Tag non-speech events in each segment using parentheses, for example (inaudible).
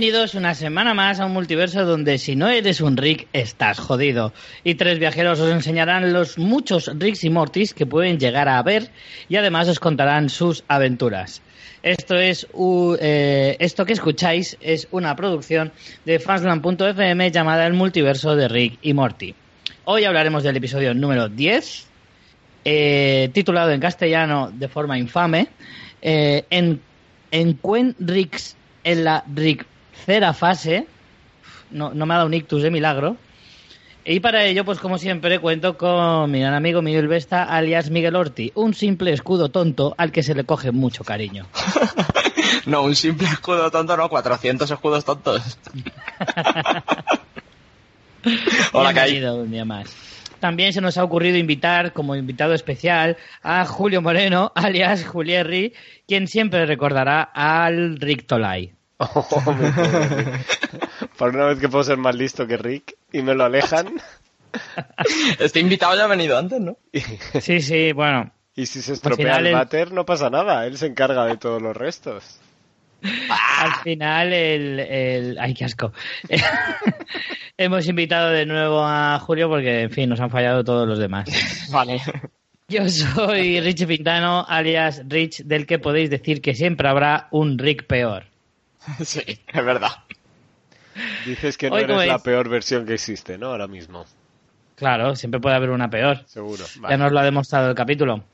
Bienvenidos una semana más a un multiverso donde si no eres un Rick estás jodido. Y tres viajeros os enseñarán los muchos Ricks y Mortis que pueden llegar a haber y además os contarán sus aventuras. Esto es u- eh, esto que escucháis es una producción de fansland.fm llamada El multiverso de Rick y Morty. Hoy hablaremos del episodio número 10, eh, titulado en castellano de forma infame, eh, en, en Quen Ricks en la tercera fase. No, no me ha dado un ictus de milagro. Y para ello, pues como siempre, cuento con mi gran amigo Miguel Vesta, alias Miguel Orti, un simple escudo tonto al que se le coge mucho cariño. (laughs) No, un simple escudo tonto, no, 400 escudos tontos. (laughs) Hola. Bienvenido un día más. También se nos ha ocurrido invitar como invitado especial a Julio Moreno, alias Julierri, quien siempre recordará al Rick Tolai. (laughs) Oh, mi pobre Rick. (laughs) Por una vez que puedo ser más listo que Rick y me lo alejan. (laughs) Este invitado ya ha venido antes, ¿no? Sí, sí, bueno. y si se estropea el el- váter, no pasa nada. Él se encarga de todos los restos. Al final, el, el- ¡Ay, qué asco! Hemos invitado de nuevo a Julio porque, en fin, nos han fallado todos los demás. Vale. Yo soy Rich Pintano, alias Rich, del que podéis decir que siempre habrá un Rick peor. (laughs) Sí, es verdad. Dices que no Hoy, ¿cómo eres la es? peor versión que existe, ¿no? Ahora mismo. Claro, siempre puede haber una peor. Seguro. Ya nos lo ha demostrado el capítulo.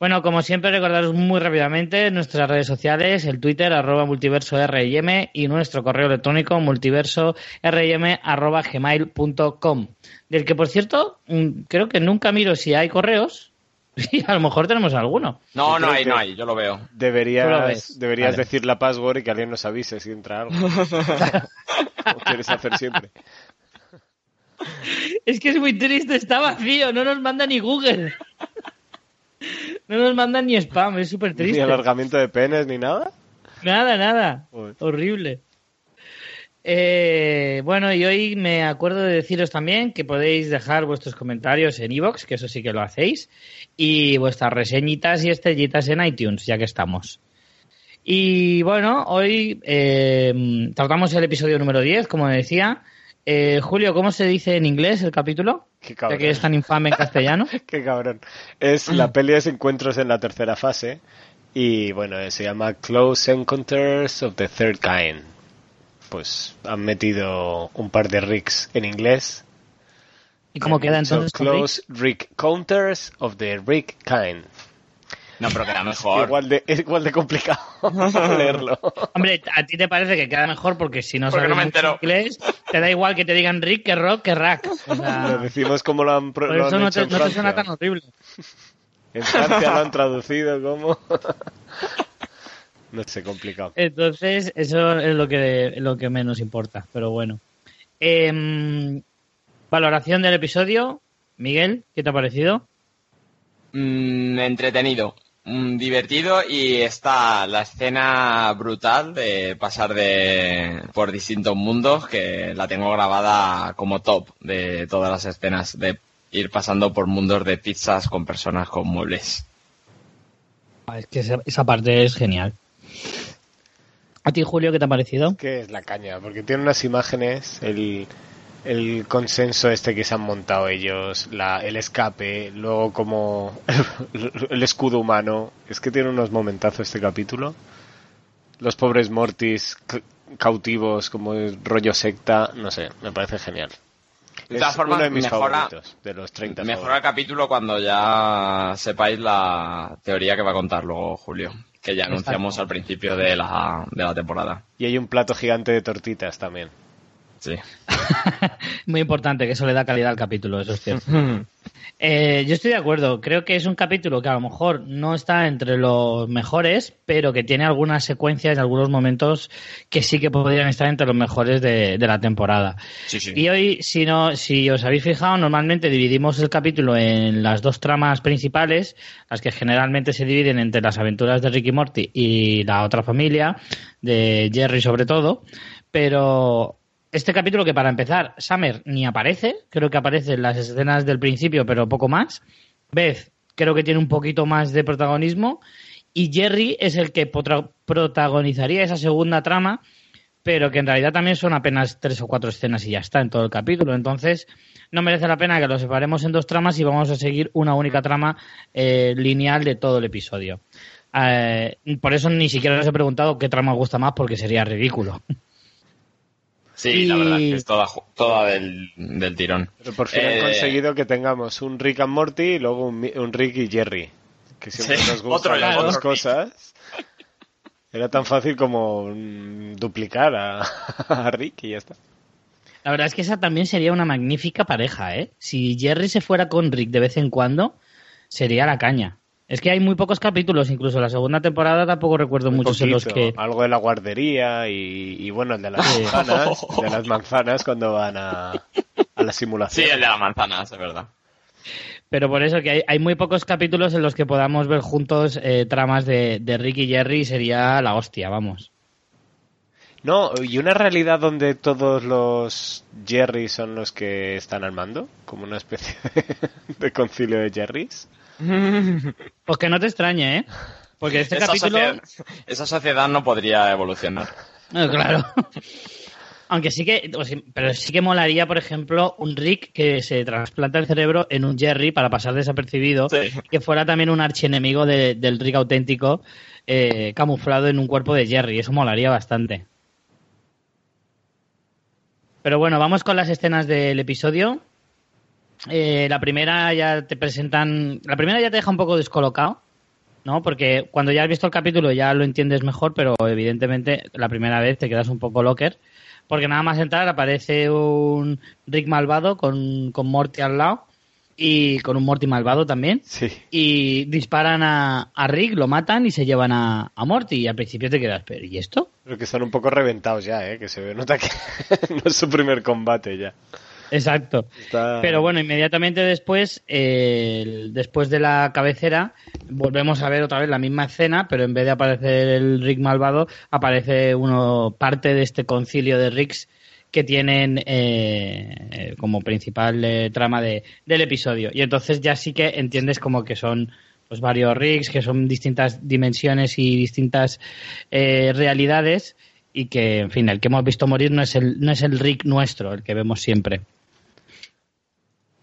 Bueno, como siempre, recordaros muy rápidamente nuestras redes sociales, el Twitter, arroba multiverso RIM, y nuestro correo electrónico, multiverso RIM, arroba gmail.com. Del que, por cierto, mm, creo que nunca miro si hay correos, (laughs) y a lo mejor tenemos alguno. No, Yo no hay, no hay, yo lo veo. Lo Deberías, Vale. decir la password y que alguien nos avise si entra algo. (laughs) Como quieres hacer siempre. Es que es muy triste, está vacío, no nos manda ni Google. No nos manda ni spam, es súper Ni triste. alargamiento de penes ni nada. Nada, nada. Horrible. Eh, bueno, y hoy me acuerdo de deciros también que podéis dejar vuestros comentarios en iVoox, que eso sí que lo hacéis, y vuestras reseñitas y estrellitas en iTunes, ya que estamos. Y bueno, hoy eh, tratamos el episodio número 10, como decía. Eh, Julio, ¿cómo se dice en inglés el capítulo? Qué Ya cabrón. que es tan infame en castellano. (laughs) Qué cabrón. Es la peli de encuentros en la tercera fase. Y bueno, se llama Close Encounters of the Third Kind. Pues han metido un par de Ricks en inglés. ¿Y cómo queda entonces? Close Rick Counters of the Rick Kind. No, pero queda mejor. Igual de, es igual de complicado (laughs) leerlo. Hombre, a ti te parece que queda mejor porque si no Porque sabes no mucho inglés, te da igual que te digan Rick que Rock que Rack. O sea, (laughs) Lo decimos como lo han, por lo eso han no hecho te, en no te Francia. suena tan horrible. En Francia lo han traducido como... (laughs) no sé, complicado. Entonces, eso es lo que, lo que menos importa, pero bueno. Em, valoración del episodio. Miguel, ¿qué te ha parecido? Mm, entretenido, mm, divertido y está la escena brutal de pasar de por distintos mundos que la tengo grabada como top de todas las escenas de ir pasando por mundos de pizzas con personas con muebles. Ah, Es que esa, esa parte es genial. ¿A ti, Julio, qué te ha parecido? que es la caña, porque tiene unas imágenes, el, el consenso este que se han montado ellos, la, el escape, luego como (laughs) el escudo humano, es que tiene unos momentazos este capítulo. Los pobres Mortis cautivos como el rollo secta, no sé, me parece genial. De Es todas formas, uno de mis mejora- favoritos, de los 30 Mejora el favoritos. capítulo cuando ya sepáis la teoría que va a contar luego Julio, que ya anunciamos al principio de la, de la temporada. Y hay un plato gigante de tortitas también. Sí. (laughs) Muy importante, que eso le da calidad al capítulo, eso es cierto. Eh, yo estoy de acuerdo. Creo que es un capítulo que a lo mejor no está entre los mejores, pero que tiene algunas secuencias y algunos momentos que sí que podrían estar entre los mejores de, de la temporada. Sí, sí. Y hoy, si no, si os habéis fijado, normalmente dividimos el capítulo en las dos tramas principales, las que generalmente se dividen entre las aventuras de Ricky Morty y la otra familia, de Jerry sobre todo, pero este capítulo que para empezar, Summer ni aparece, creo que aparece en las escenas del principio, pero poco más. Beth creo que tiene un poquito más de protagonismo y Jerry es el que protagonizaría esa segunda trama, pero que en realidad también son apenas tres o cuatro escenas y ya está en todo el capítulo. Entonces, no merece la pena que lo separemos en dos tramas y vamos a seguir una única trama eh, lineal de todo el episodio. Eh, por eso ni siquiera os he preguntado qué trama os gusta más, porque sería ridículo. (laughs) Sí, la verdad es que es toda, del, del tirón. Pero por fin Eh, han conseguido que tengamos un Rick and Morty y luego un, Mi- un Rick y Jerry. Que siempre Sí, nos (laughs) gustan las dos cosas. Era tan fácil como mm, duplicar a, (laughs) a Rick y ya está. La verdad es que esa también sería una magnífica pareja, ¿eh? Si Jerry se fuera con Rick de vez en cuando, sería la caña. Es que hay muy pocos capítulos, incluso la segunda temporada tampoco recuerdo Muy muchos en los que... Algo de la guardería y, y bueno, el de las Sí. manzanas, (laughs) el de las manzanas cuando van a, a la Sí, simulación. el de la manzana, es verdad. Pero por eso que hay, hay muy pocos capítulos en los que podamos ver juntos eh, tramas de, de Rick y Jerry y sería la hostia, vamos. No, y una realidad donde todos los Jerry son los que están al mando, como una especie (laughs) de concilio de Jerrys. (laughs) Pues que no te extrañe, ¿eh? Porque este esa, capítulo... sociedad, esa sociedad no podría evolucionar. Eh, claro. Aunque sí que, pero sí que molaría, por ejemplo, un Rick que se trasplanta el cerebro en un Jerry para pasar desapercibido, Sí. que fuera también un archienemigo de- del Rick auténtico, eh, camuflado en un cuerpo de Jerry. Eso molaría bastante. Pero bueno, vamos con las escenas del episodio. Eh, la primera ya te presentan, la primera ya te deja un poco descolocado, ¿no? Porque cuando ya has visto el capítulo ya lo entiendes mejor, pero evidentemente la primera vez te quedas un poco locker. Porque nada más entrar aparece un Rick malvado con, con Morty al lado y con un Morty malvado también. Sí. Y disparan a, a Rick, lo matan y se llevan a, a Morty. Y al principio te quedas, pero ¿y esto? Pero que están un poco reventados ya, ¿eh? Que se ve, nota que (laughs) no es su primer combate ya. Exacto. Está- Pero bueno, inmediatamente después, eh, después de la cabecera, volvemos a ver otra vez la misma escena, pero en vez de aparecer el Rick malvado, aparece uno parte de este concilio de Ricks que tienen eh, como principal eh, trama de, del episodio. Y entonces ya sí que entiendes como que son pues varios Ricks, que son distintas dimensiones y distintas eh, realidades y que, en fin, el que hemos visto morir no es el, no es el Rick nuestro, el que vemos siempre.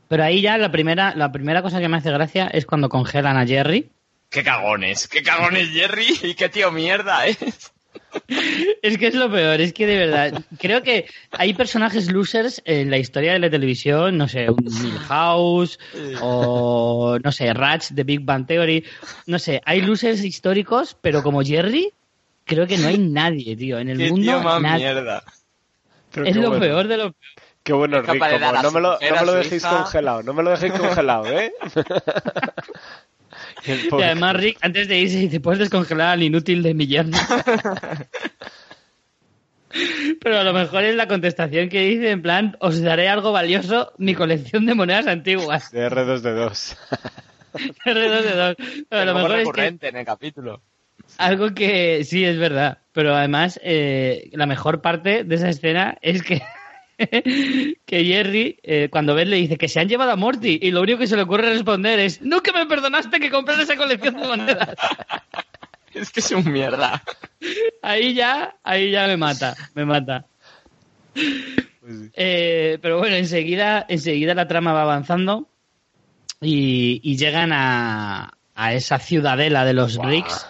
Pero ahí ya la primera, la primera cosa que me hace gracia es cuando congelan a Jerry. ¡Qué cagones! ¡Qué cagones, Jerry! ¡Y qué tío mierda, eh! (laughs) Es que es lo peor, es que de verdad, creo que hay personajes losers en la historia de la televisión, no sé, un Milhouse o no sé, Ratch de Big Bang Theory, no sé, hay losers históricos, pero como Jerry, creo que no hay nadie, tío, en el ¡Qué mundo tío más nadie. mierda! Pero Es lo bueno. peor de lo peor. Qué bueno, Es Rick. de como no me lo, no me lo dejéis congelado, no me lo dejéis congelado, ¿eh? (laughs) Y además Rick, antes de irse, dice, puedes descongelar al inútil de mi yerno. (laughs) Pero a lo mejor es la contestación que dice, en plan, os daré algo valioso, mi colección de monedas antiguas. De R2D2. (laughs) R2D2. Pero a lo mejor es que recurrente en el capítulo. algo que sí es verdad. Pero además, eh, la mejor parte de esa escena es que, (laughs) que Jerry, eh, cuando ves, le dice que se han llevado a Morty. Y lo único que se le ocurre responder es, nunca me perdonaste que comprara esa colección de monedas. (laughs) Es que es un mierda. Ahí ya, ahí ya me mata, me mata. Pues sí. Eh, pero bueno, enseguida, enseguida la trama va avanzando y, y llegan a, a esa ciudadela de los. Ricks,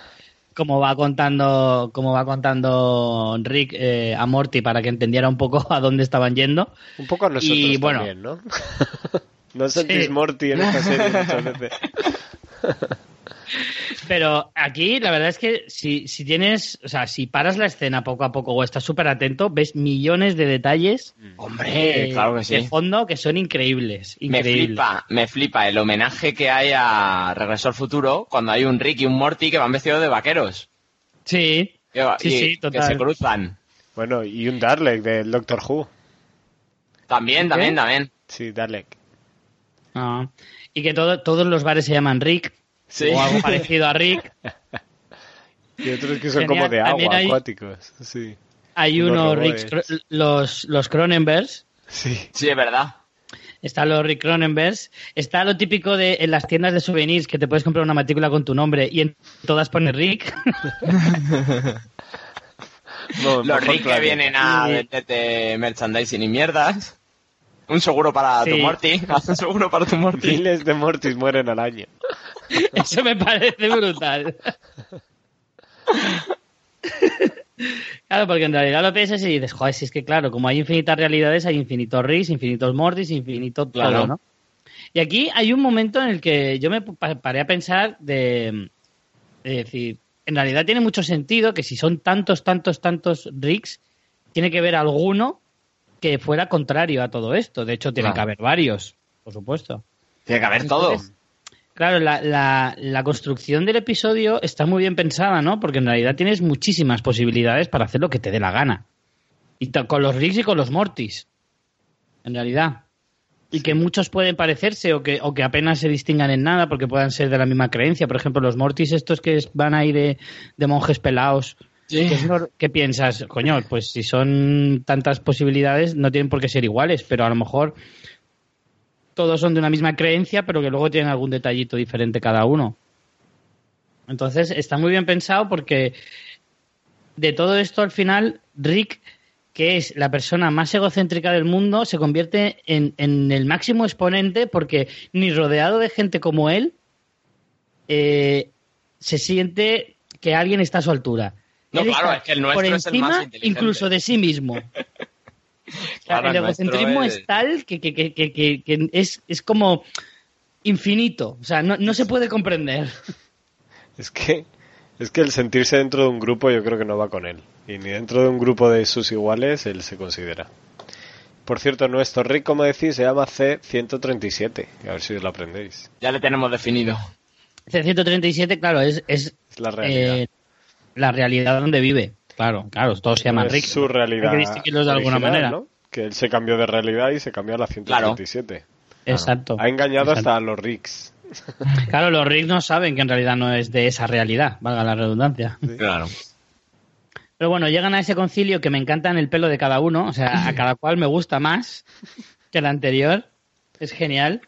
como va contando, como va contando Rick eh, a Morty para que entendiera un poco (laughs) a dónde estaban yendo. Un poco a nosotros Y, bueno. también, ¿no? (laughs) no sentís Sí. Morty en esta serie muchas veces. (laughs) Pero aquí la verdad es que si, si tienes, o sea, si paras la escena poco a poco o estás súper atento, ves millones de detalles Hombre, eh, claro que de sí. fondo que son increíbles. Me increíbles. flipa, me flipa el homenaje que hay a Regreso al Futuro cuando hay un Rick y un Morty que van vestidos de vaqueros. Sí, Y- Sí, y sí, Que se cruzan. Bueno, y un Dalek del Doctor Who. También, también, ¿Qué? también. Sí, Dalek. Ah, y que todo- todos los bares se llaman Rick Sí. o algo (laughs) parecido a Rick. Y otros que son Genial. como de agua, hay- acuáticos. Sí. Hay Los unos. Rick, los, los Cronenbergs. Sí. Sí, es verdad. Están los Rick Cronenbergs. Está lo típico de en las tiendas de souvenirs que te puedes comprar una matrícula con tu nombre y en todas pone Rick. (laughs) No, Los Rick que vienen a Sí. venderte merchandising y mierdas. Un seguro para tu Sí. Morty. Haz (laughs) un seguro para tu Morty. Miles de Mortis mueren al año. (laughs) Eso me parece brutal. Claro, porque en realidad lo piensas y dices, joder, si es que claro, como hay infinitas realidades, hay infinitos Ricks, infinitos Mortis, infinito todo, Claro. ¿no? Y aquí hay un momento en el que yo me pa- paré a pensar de, de decir, en realidad tiene mucho sentido que si son tantos, tantos, tantos Ricks, tiene que haber alguno que fuera contrario a todo esto. De hecho, tiene Claro. que haber varios, por supuesto. Tiene que haber todo. Claro, la, la, la construcción del episodio está muy bien pensada, ¿no? Porque en realidad tienes muchísimas posibilidades para hacer lo que te dé la gana. Y con los Riggs y con los Mortis. En realidad. Y que muchos pueden parecerse o que, o que apenas se distingan en nada porque puedan ser de la misma creencia. Por ejemplo, los Mortis estos que van ahí de, de monjes pelados. Sí. ¿Qué, es lo- qué piensas? Coño, pues si son tantas posibilidades no tienen por qué ser iguales, pero a lo mejor todos son de una misma creencia, pero que luego tienen algún detallito diferente cada uno. Entonces está muy bien pensado porque de todo esto al final Rick, que es la persona más egocéntrica del mundo, se convierte en, en el máximo exponente porque ni rodeado de gente como él eh, se siente que alguien está a su altura. No, Él claro, es que el nuestro por es el encima más inteligente. incluso de sí mismo. (laughs) (laughs) Claro, el egocentrismo es- es tal que, que- que- que- que- que es, es como infinito. O sea, no, no se puede comprender. (laughs) Es que, es que el sentirse dentro de un grupo yo creo que no va con él. Y ni dentro de un grupo de sus iguales él se considera. Por cierto, nuestro Rick, como decís, se llama C137. A ver si os lo aprendéis. Ya le tenemos definido. C-137, claro, es, es Es la realidad. eh, la realidad donde vive. Claro, claro, todos se llaman es Rick. su realidad. Hay que distinguirlos de alguna original, manera. ¿no? Que él se cambió de realidad y se cambió a la 137. Exacto. Ha engañado Exacto. hasta a los Ricks. (laughs) Claro, los Rick no saben que en realidad no es de esa realidad, valga la redundancia. Claro. Pero bueno, llegan a ese concilio que me encanta en el pelo de cada uno, o sea, a cada cual me gusta más que el anterior. Es genial.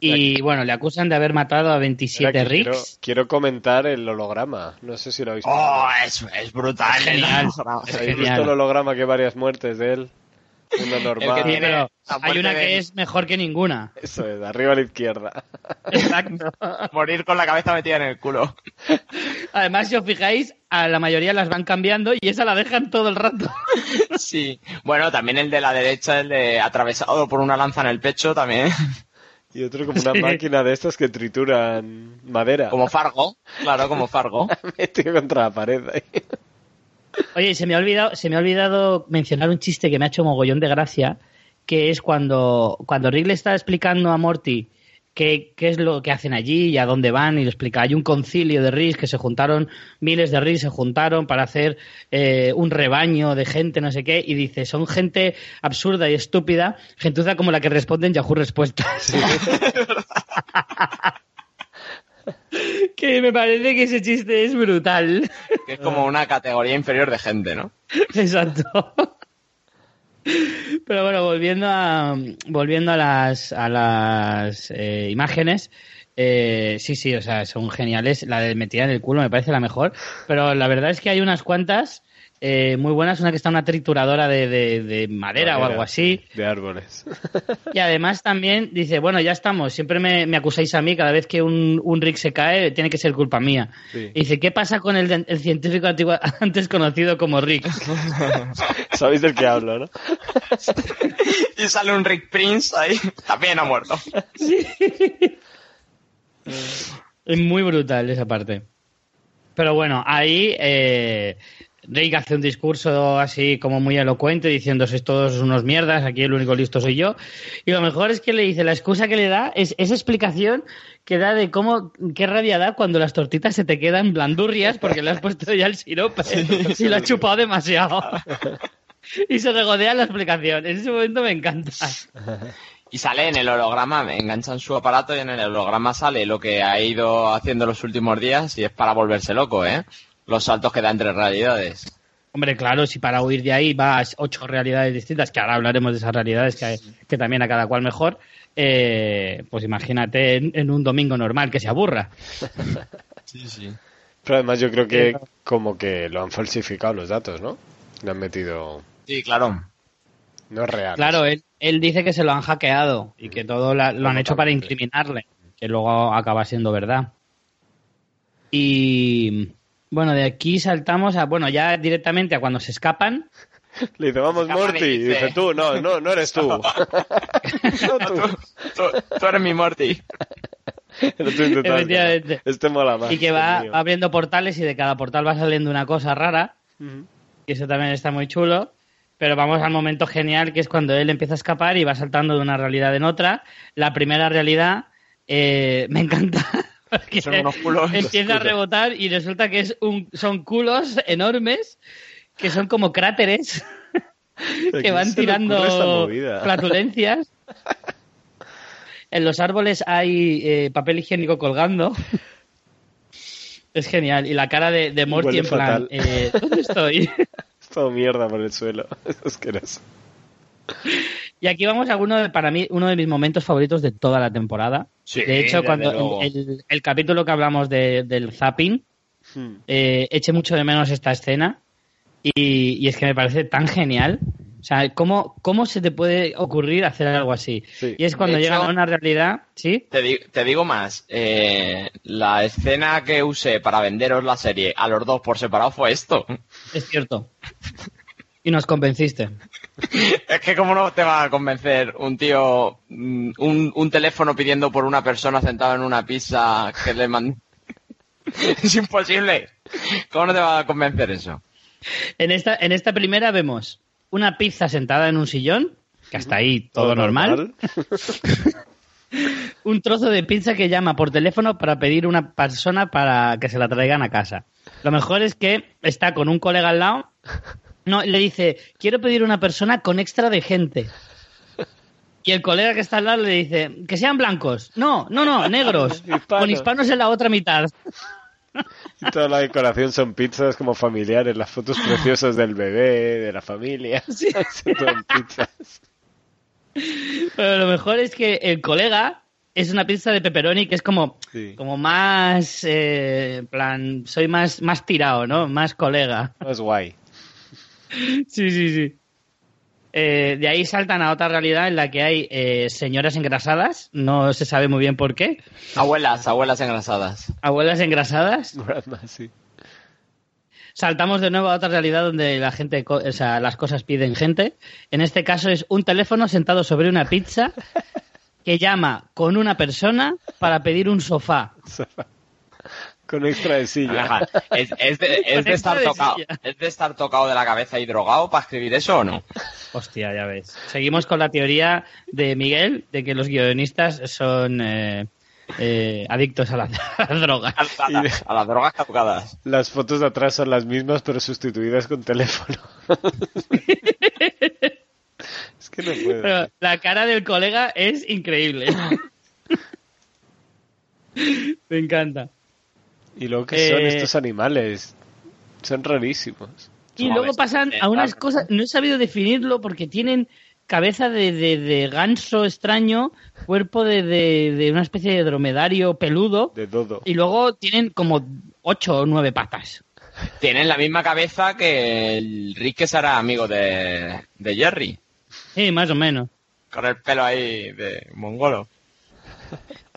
Y bueno, le acusan de haber matado a 27 Espera, que quiero, Ricks. quiero comentar el holograma. No sé si lo habéis visto. Oh, es, es brutal. Es genial. Es Es ¿Habéis genial. visto el holograma que hay varias muertes de él? Normal. que Sí, tiene pero la hay una que es mejor que ninguna. Eso es, arriba a la izquierda. Exacto. (laughs) Morir con la cabeza metida en el culo. Además, si os fijáis, a la mayoría las van cambiando y esa la dejan todo el rato. Sí. Bueno, también el de la derecha, el de atravesado por una lanza en el pecho, también. Y otro como (laughs) una Sí. máquina de estas que trituran madera. Como Fargo. Claro, como (laughs) Fargo. Metido contra la pared ahí. Oye, se me ha olvidado, se me ha olvidado mencionar un chiste que me ha hecho mogollón de gracia, que es cuando, cuando Rick le está explicando a Morty qué, qué es lo que hacen allí y a dónde van, y le explica, hay un concilio de Rick que se juntaron, miles de Rick se juntaron para hacer eh, un rebaño de gente, no sé qué, y dice, son gente absurda y estúpida, gentuza como la que responde en Yahoo Respuestas. (laughs) que me parece que ese chiste es brutal. Que es como una categoría inferior de gente, ¿no? (laughs) Exacto. Pero bueno, volviendo a volviendo a las a las eh, imágenes, eh, sí, sí, o sea, son geniales. La de metida en el culo me parece la mejor, pero la verdad es que hay unas cuantas eh, muy buenas. Una que está en una trituradora de, de- de madera o algo así. De árboles. (laughs) Y además también dice, bueno, ya estamos, siempre me, me acusáis a mí, cada vez que un, un Rick se cae, tiene que ser culpa mía. Sí. Y dice, ¿qué pasa con el, el científico antiguo- (laughs) antes conocido como Rick? (laughs) Sabéis del que hablo, ¿no? Y sale un Rick Prince ahí. También ha muerto. Es muy brutal esa parte. Pero bueno, ahí eh, Rick hace un discurso así como muy elocuente diciendo sois todos unos mierdas, aquí el único listo soy yo. Y lo mejor es que le dice, la excusa que le da es esa explicación que da de cómo, qué rabia da cuando las tortitas se te quedan blandurrias porque le has puesto ya el sirope (laughs) y lo has chupado demasiado. (laughs) Y se regodea la explicación. En ese momento me encanta. (laughs) Y sale en el holograma, enganchan su aparato y en el holograma sale lo que ha ido haciendo los últimos días y es para volverse loco, ¿eh? Los saltos que da entre realidades. Hombre, claro, si para huir de ahí vas ocho realidades distintas, que ahora hablaremos de esas realidades que, que también a cada cual mejor, eh, pues imagínate en, en un domingo normal que se aburra. (laughs) Sí, sí. Pero además yo creo que como que lo han falsificado los datos, ¿no? Le han metido... Sí, claro. No es real. Claro, él, él dice que se lo han hackeado y que todo la- lo han hecho para incriminarle, que luego acaba siendo verdad. Y bueno, de aquí saltamos a, bueno, ya directamente a cuando se escapan. (laughs) Le dice, vamos, Morty. Y dice- tú, no, no, no eres tú. (laughs) no tú. (laughs) Tú, tú eres mi Morty. Efectivamente. Este mola más. Y que va mío. abriendo portales y de cada portal va saliendo una cosa rara. Y eso también está muy chulo. Pero vamos al momento genial, que es cuando él empieza a escapar y va saltando de una realidad en otra. La primera realidad eh, me encanta. (laughs) Son unos culos. empieza a rebotar y resulta que es un, son culos enormes que son como cráteres (laughs) ¿A que van tirando (laughs) flatulencias. En los árboles hay eh, papel higiénico colgando. Es genial. Y la cara de, de Morty en plan, eh, ¿dónde estoy? Es todo mierda por el suelo. Es asqueroso. Y aquí vamos a uno de, para mí, uno de mis momentos favoritos de toda la temporada. Sí, de hecho, cuando el, el capítulo que hablamos de- del zapping, Hmm. eh, eché mucho de menos esta escena y, y es que me parece tan genial. O sea, ¿cómo, ¿cómo se te puede ocurrir hacer algo así? Sí. Y es cuando De llegan hecho- a una realidad, ¿sí? Te, di- te digo más, eh, la escena que usé para venderos la serie a los dos por separado fue esto. Es cierto. Y nos convenciste. (laughs) Es que cómo no te va a convencer un tío, mm, un, un teléfono pidiendo por una persona sentada en una pizza que le man... (laughs) es imposible. ¿Cómo no te va a convencer eso? En esta, en esta primera vemos una pizza sentada en un sillón, que hasta ahí todo, normal. (laughs) Un trozo de pizza que llama por teléfono para pedir una persona para que se la traigan a casa. Lo mejor es que está con un colega al lado. No, le dice, quiero pedir una persona con extra de gente. Y el colega que está al lado le dice, que sean blancos. No, no, no, negros. (laughs) Hispanos. Con hispanos en la otra mitad. (laughs) Y toda la decoración son pizzas como familiares, las fotos preciosas del bebé, de la familia. (laughs) Sí. Son pizzas. Pero lo mejor es que el colega es una pizza de pepperoni que es como, Sí. como más, eh, plan, soy más, más tirado, ¿no? Más colega. Es guay. Sí, sí, sí. Eh, de ahí saltan a otra realidad en la que hay eh, señoras engrasadas, no se sabe muy bien por qué. Abuelas, abuelas engrasadas. Abuelas engrasadas. (laughs) Grandma, sí. Saltamos de nuevo a otra realidad donde la gente, co- o sea, las cosas piden gente. En este caso es un teléfono sentado sobre una pizza que llama con una persona para pedir un sofá. (laughs) Con extra de silla. Ajá. ¿Es, es de, (laughs) es de estar tocado, silla. ¿Es de estar tocado de la cabeza y drogado para escribir eso o no? Hostia, ya ves. Seguimos con la teoría de Miguel de que los guionistas son eh, eh, adictos a la, (laughs) a la droga. A, la- a las drogas caducadas. Las fotos de atrás son las mismas, pero sustituidas con teléfono. (laughs) es que no puedo. Pero la cara del colega es increíble. Me encanta. Y luego que son Eh, estos animales. Son rarísimos. Y Son luego pasan Eh, a unas cosas, no he sabido definirlo porque tienen cabeza de, de- de ganso extraño, cuerpo de, de- de una especie de dromedario peludo De dodo. y luego tienen como ocho o nueve patas. Tienen la misma cabeza que el Rick que será amigo de, de Jerry. Sí, más o menos. Con el pelo ahí de mongolo.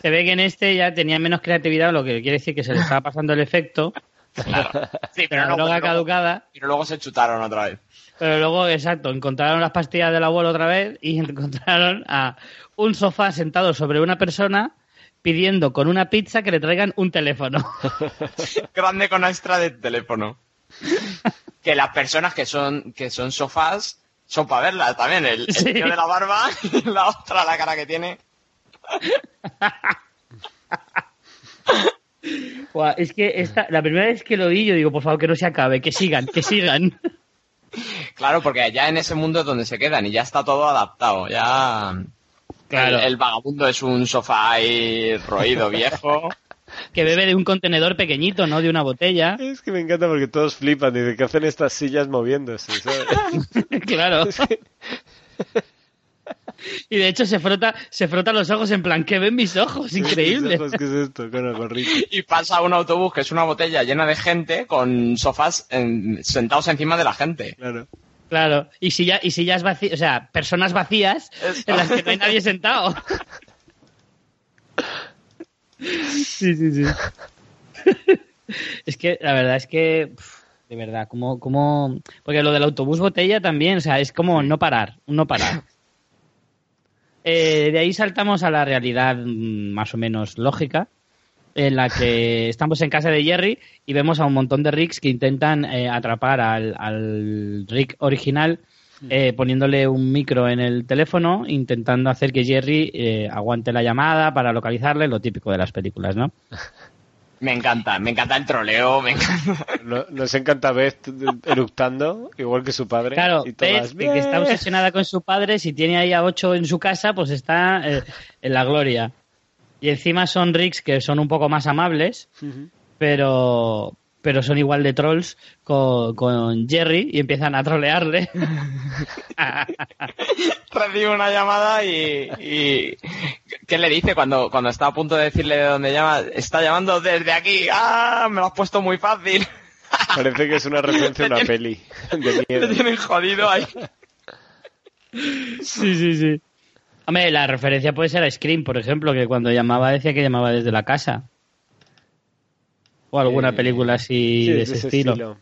Se ve que en este ya tenía menos creatividad, lo que quiere decir que se le estaba pasando el efecto, Claro. Sí, pero, la no, droga pero, luego, caducada, pero luego se chutaron otra vez. pero luego, exacto, encontraron las pastillas del abuelo otra vez y (laughs) encontraron a un sofá sentado sobre una persona pidiendo con una pizza que le traigan un teléfono. (laughs) Grande con extra de teléfono. (laughs) que las personas que son que son sofás son para verlas también. El, el Sí. tío de la barba y la otra la cara que tiene. (laughs) Es que esta, la primera vez que lo vi, yo digo, por favor, que no se acabe, que sigan, que sigan. (laughs) Claro, porque ya en ese mundo es donde se quedan y ya está todo adaptado. Ya Claro. el, el vagabundo es un sofá ahí roído viejo. (laughs) Que bebe de un contenedor pequeñito, no de una botella. Es que me encanta porque todos flipan. Dicen que hacen estas sillas moviéndose. ¿sabes? claro. Es que- Y de hecho se frota, se frota los ojos en plan, que ven mis ojos, (laughs) increíble. ¿Qué es esto? Con el gorrito. (laughs) Y pasa un autobús que es una botella llena de gente con sofás en- sentados encima de la gente. Claro. Claro, y si ya, y si ya es vacío, o sea, personas vacías Eso. en las que no hay nadie sentado. (laughs) Sí, sí, sí. Es que la verdad es que, de verdad, como, como, porque lo del autobús botella también, o sea, es como no parar, un no parar. Eh, de ahí saltamos a la realidad mm, más o menos lógica, en la que (laughs) estamos en casa de Jerry y vemos a un montón de Ricks que intentan eh, atrapar al, al Rick original eh, poniéndole un micro en el teléfono, intentando hacer que Jerry eh, aguante la llamada para localizarle, lo típico de las películas, ¿no? (laughs) Me encanta, me encanta el troleo, me encanta. No- Nos encanta Beth eructando, igual que su padre. Claro, y todas, Beth, que está obsesionada con su padre, si tiene ahí a ocho en su casa, pues está eh, en la gloria. Y encima son Ricks que son un poco más amables, pero, pero son igual de trolls con, con Jerry y empiezan a trolearle. (laughs) Recibe una llamada y, y- ¿Qué le dice cuando, cuando está a punto de decirle de dónde llama? Está llamando desde aquí. ¡Ah! Me lo has puesto muy fácil. (laughs) Parece que es una referencia a una peli de (laughs) Te miedo. tienen jodido ahí. Sí, sí, sí. Hombre, la referencia puede ser a Scream, por ejemplo, que cuando llamaba decía que llamaba desde la casa. O alguna Eh, película así Sí, de es ese estilo.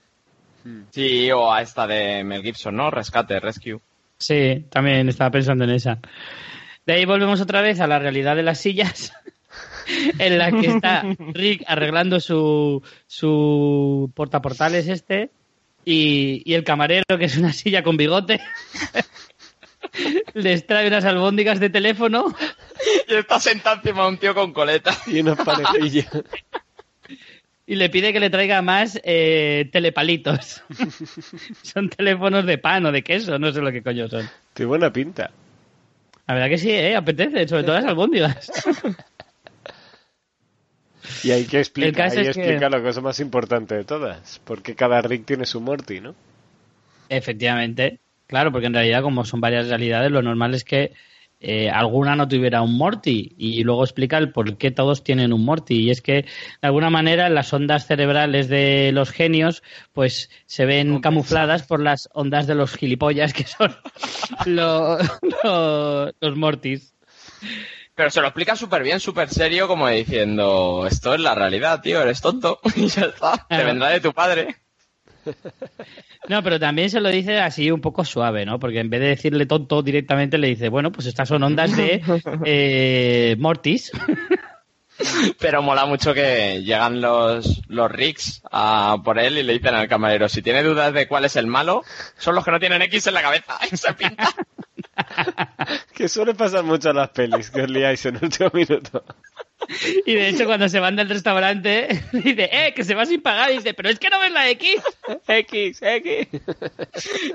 Sí, o a esta de Mel Gibson, ¿no? Rescate, Rescue. Sí, también estaba pensando en esa. De ahí volvemos otra vez a la realidad de las sillas, (laughs) en la que está Rick arreglando su, su portaportales este y, y el camarero, que es una silla con bigote, (laughs) les trae unas albóndigas de teléfono Y está sentado encima de un tío con coleta. Y unos panecillos. (laughs) y le pide que le traiga más eh, telepalitos. (laughs) son teléfonos de pan o de queso, no sé lo que coño son. Tiene buena pinta. La verdad que sí, ¿eh? apetece, sobre todo las albóndigas. (laughs) Y hay que explicar, es que- explica la cosa más importante de todas. Porque cada Rick tiene su Morty, ¿no? Efectivamente, claro, porque en realidad como son varias realidades, lo normal es que eh, alguna no tuviera un Morty y luego explica el por qué todos tienen un Morty y es que de alguna manera las ondas cerebrales de los genios pues se ven camufladas por las ondas de los gilipollas que son (laughs) lo- lo- los Mortys. Pero se lo explica súper bien, súper serio, como diciendo, esto es la realidad, tío, eres tonto. (laughs) Y ya está, te vendrá de tu padre. No, pero también se lo dice así un poco suave, ¿no? Porque en vez de decirle tonto directamente le dice, bueno, pues estas son ondas de (laughs) eh, Mortis. (laughs) Pero mola mucho que llegan los, los Ricks a por él y le dicen al camarero, si tiene dudas de cuál es el malo, son los que no tienen X en la cabeza. (laughs) Y se pinta. (laughs) Que suele pasar mucho en las pelis, que os liáis en último minuto. Y de hecho, cuando se van del restaurante, (laughs) dice, eh, que se va sin pagar. Y dice, pero es que no ves la X. X, X.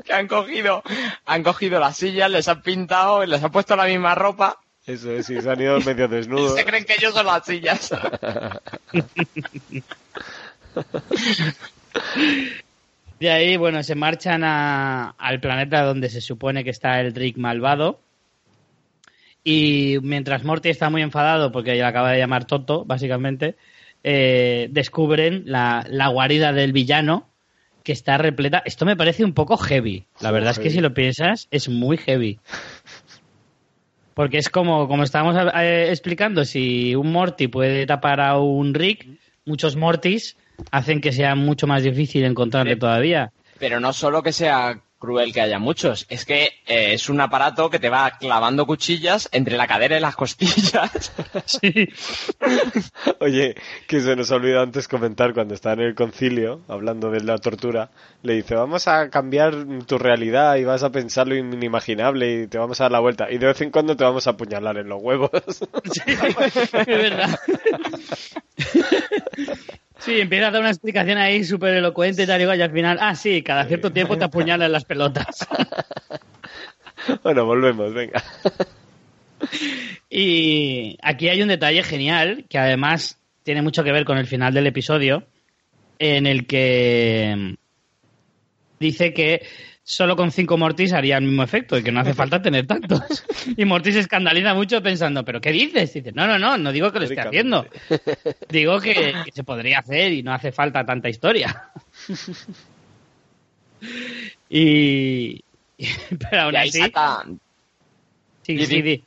que han cogido, han cogido las sillas, les han pintado, y les han puesto la misma ropa Eso es, sí, se han ido medio y desnudos. se creen que ellos son las sillas. (laughs) De ahí, bueno, se marchan a- al planeta donde se supone que está el Rick malvado. Y mientras Morty está muy enfadado porque le acaba de llamar tonto, básicamente, eh, descubren la, la guarida del villano que está repleta. Esto me parece un poco heavy. La verdad es que si lo piensas, es muy heavy. Porque es como, como estábamos eh, explicando, si un Morty puede tapar a un Rick, muchos Mortys hacen que sea mucho más difícil encontrarle Sí. todavía. Pero no solo que sea cruel que haya muchos, es que eh, es un aparato que te va clavando cuchillas entre la cadera y las costillas. (laughs) Sí. (laughs) Oye, que se nos olvidó antes comentar cuando está en el concilio, hablando de la tortura, le dice, vamos a cambiar tu realidad y vas a pensar lo inimaginable y te vamos a dar la vuelta. Y de vez en cuando te vamos a apuñalar en los huevos. (laughs) es verdad. Sí, empieza a dar una explicación ahí súper elocuente y tal y al final, ah, sí, cada cierto tiempo te apuñalan las pelotas. (laughs) bueno, volvemos, venga. Y aquí hay un detalle genial que además tiene mucho que ver con el final del episodio, en el que dice que solo con cinco Mortis haría el mismo efecto y que no hace falta tener tantos. (laughs) Y Mortis se escandaliza mucho pensando, ¿pero qué dices? dice, no, no, no, no digo que lo esté haciendo. Digo que, que se podría hacer y no hace falta tanta historia. (laughs) Y. Pero aún Y así. salta... Sí, sí, di.